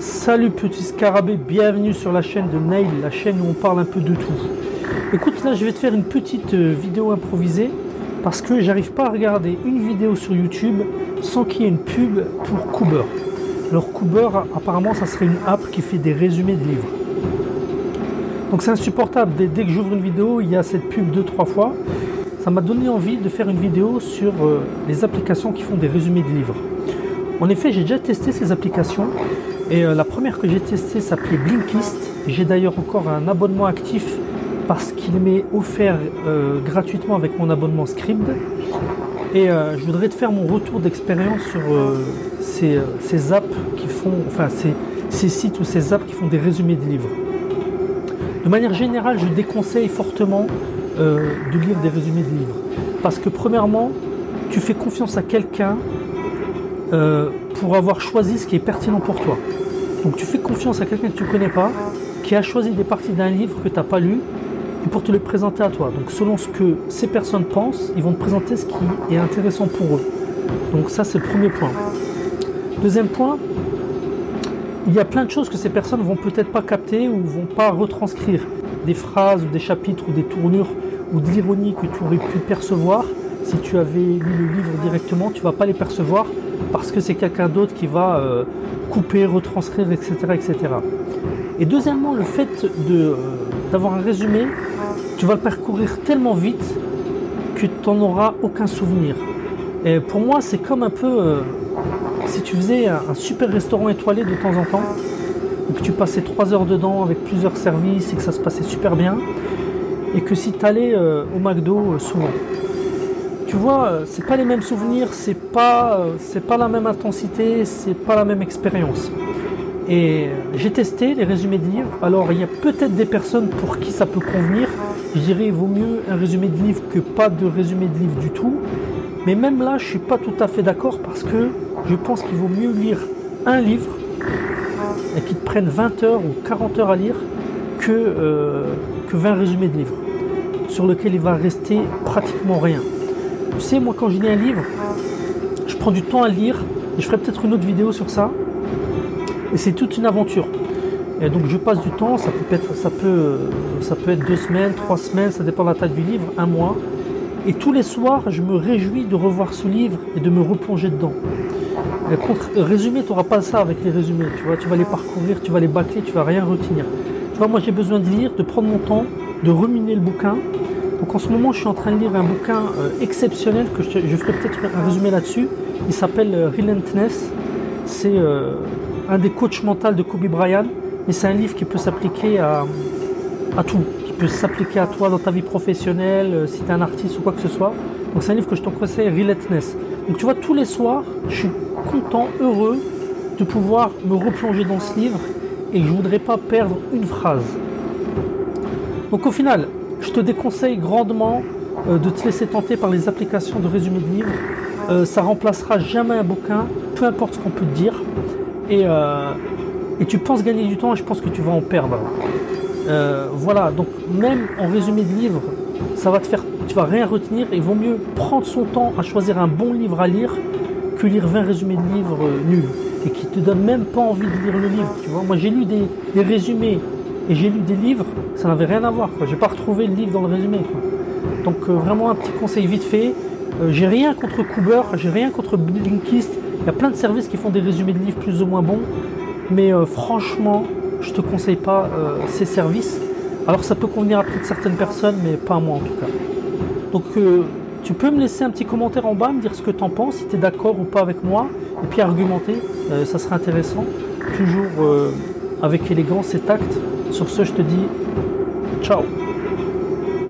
Salut petit scarabée, bienvenue sur la chaîne de Nail, la chaîne où on parle un peu de tout. Écoute, là je vais te faire une petite euh, vidéo improvisée parce que j'arrive pas à regarder une vidéo sur YouTube sans qu'il y ait une pub pour Cooper. Alors Cooper, apparemment, ça serait une app qui fait des résumés de livres. Donc c'est insupportable. Dès, que j'ouvre une vidéo, il y a cette pub deux trois fois. Ça m'a donné envie de faire une vidéo sur euh, les applications qui font des résumés de livres. En effet, j'ai déjà testé ces applications et euh, la première que j'ai testée s'appelait Blinkist. J'ai d'ailleurs encore un abonnement actif parce qu'il m'est offert euh, gratuitement avec mon abonnement Scribd. Et euh, je voudrais te faire mon retour d'expérience sur ces, apps qui font, enfin ces, sites ou ces apps qui font des résumés de livres. De manière générale, je déconseille fortement de lire des résumés de livres. Parce que premièrement, tu fais confiance à quelqu'un pour avoir choisi ce qui est pertinent pour toi. Donc tu fais confiance à quelqu'un que tu ne connais pas, qui a choisi des parties d'un livre que tu n'as pas lu, et pour te le présenter à toi. Donc selon ce que ces personnes pensent, ils vont te présenter ce qui est intéressant pour eux. Donc ça c'est le premier point. Deuxième point, il y a plein de choses que ces personnes vont peut-être pas capter ou vont pas retranscrire. Des phrases des chapitres ou des tournures ou de l'ironie que tu aurais pu percevoir si tu avais lu le livre directement, tu vas pas les percevoir parce que c'est quelqu'un d'autre qui va euh, couper, retranscrire, etc., etc. Et deuxièmement, le fait euh, d'avoir un résumé, tu vas le parcourir tellement vite que tu n'en auras aucun souvenir. Et pour moi, c'est comme un peu euh, si tu faisais un, super restaurant étoilé de temps en temps, et que tu passais trois heures dedans avec plusieurs services et que ça se passait super bien, et que si tu allais au McDo souvent tu vois, euh, c'est pas les mêmes souvenirs, c'est pas, euh, c'est pas la même intensité, c'est pas la même expérience. Et j'ai testé les résumés de livres. Alors, il y a peut-être des personnes pour qui ça peut convenir. Je dirais, il vaut mieux un résumé de livre que pas de résumé de livre du tout. Mais même là, je suis pas tout à fait d'accord parce que je pense qu'il vaut mieux lire un livre et qu'il te prenne 20 heures ou 40 heures à lire que, euh, que 20 résumés de livres sur lequel il va rester pratiquement rien. Tu sais, moi, quand je lis un livre, je prends du temps à lire. Je ferai peut-être une autre vidéo sur ça. Et c'est toute une aventure. Et donc je passe du temps, ça peut, être, ça, peut, être deux semaines, trois semaines, ça dépend de la taille du livre, un mois. Et tous les soirs, je me réjouis de revoir ce livre et de me replonger dedans. Et contre, résumé, tu n'auras pas ça avec les résumés. Tu vois, tu vas les parcourir, tu vas les bâcler, tu vas rien retenir. Tu vois, moi j'ai besoin de lire, de prendre mon temps, de ruminer le bouquin donc en ce moment, je suis en train de lire un bouquin euh, exceptionnel que je, ferai peut-être un résumé là-dessus. Il s'appelle euh, Relentless. C'est euh, un des coachs mentaux de Kobe Bryant, mais c'est un livre qui peut s'appliquer à, tout, qui peut s'appliquer à toi dans ta vie professionnelle, si tu es un artiste ou quoi que ce soit. Donc c'est un livre que je te conseille, Relentless. Donc tu vois, tous les soirs, je suis content, heureux de pouvoir me replonger dans ce livre et je ne voudrais pas perdre une phrase. Donc au final, je te déconseille grandement euh, de te laisser tenter par les applications de résumé de livres. Euh, ça remplacera jamais un bouquin, peu importe ce qu'on peut te dire. Et, euh, et, tu penses gagner du temps et je pense que tu vas en perdre. voilà, donc même en résumé de livre, ça va te faire, tu vas rien retenir. Il vaut mieux prendre son temps à choisir un bon livre à lire que lire 20 résumés de livres nuls et qui te donnent même pas envie de lire le livre. Tu vois, moi j'ai lu des résumés et j'ai lu des livres, ça n'avait rien à voir. Je n'ai pas retrouvé le livre dans le résumé. Donc euh, vraiment un petit conseil vite fait. Euh, j'ai rien contre Cooper, j'ai rien contre Blinkist. Il y a plein de services qui font des résumés de livres plus ou moins bons. Mais euh, franchement, je te conseille pas ces services. Alors ça peut convenir à peut-être certaines personnes, mais pas à moi en tout cas. Donc tu peux me laisser un petit commentaire en bas, me dire ce que tu en penses, si tu es d'accord ou pas avec moi, et puis argumenter, ça serait intéressant. Toujours avec élégance et tact. Sur ce, je te dis ciao